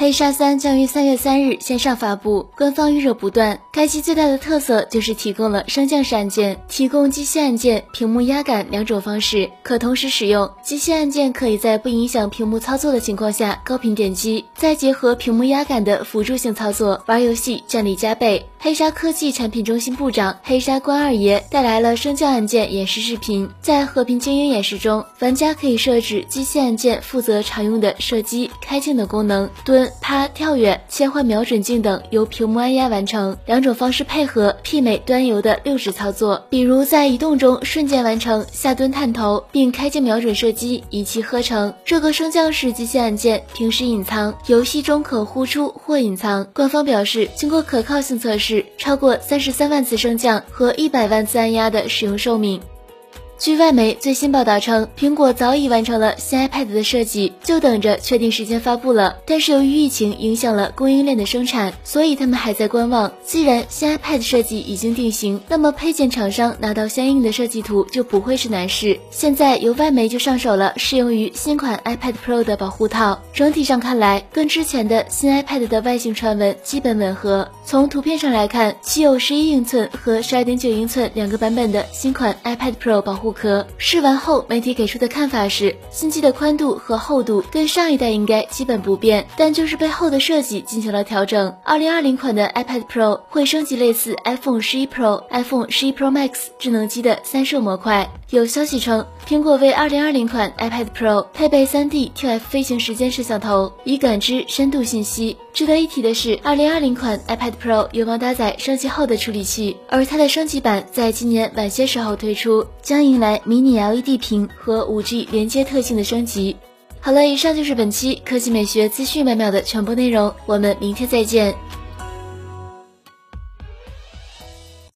黑鲨三将于三月三日线上发布，官方预热不断。该机最大的特色就是提供了升降式按键，提供机械按键、屏幕压感两种方式，可同时使用。机械按键可以在不影响屏幕操作的情况下高频点击，再结合屏幕压感的辅助性操作，玩游戏战力加倍。黑鲨科技产品中心部长黑鲨关二爷带来了升降按键演示视频，在和平精英演示中，玩家可以设置机械按键负责常用的射击、开镜等功能，蹲。趴、跳跃、切换瞄准镜等由屏幕按压完成，两种方式配合，媲美端游的六指操作。比如在移动中瞬间完成下蹲探头，并开镜瞄准射击，一气呵成。这个升降式机械按键平时隐藏，游戏中可呼出或隐藏。官方表示，经过可靠性测试，超过三十三万次升降和一百万次按压的使用寿命。据外媒最新报道称，苹果早已完成了新 iPad 的设计，就等着确定时间发布了。但是由于疫情影响了供应链的生产，所以他们还在观望。既然新 iPad 设计已经定型，那么配件厂商拿到相应的设计图就不会是难事。现在由外媒就上手了适用于新款 iPad Pro 的保护套，整体上看来跟之前的新 iPad 的外形传闻基本吻合。从图片上来看，其有十一英寸和十二点九英寸两个版本的新款 iPad Pro 保护。壳试完后，媒体给出的看法是，新机的宽度和厚度跟上一代应该基本不变，但就是背后的设计进行了调整。二零二零款的 iPad Pro 会升级类似 iPhone 十一 Pro、iPhone 十一 Pro Max 智能机的三摄模块。有消息称，苹果为二零二零款 iPad Pro 配备三 D TF 飞行时间摄像头，以感知深度信息。值得一提的是，二零二零款 iPad Pro 有望搭载升级后的处理器，而它的升级版在今年晚些时候推出，将迎来迷你 LED 屏和 5G 连接特性的升级。好了，以上就是本期科技美学资讯每秒的全部内容，我们明天再见。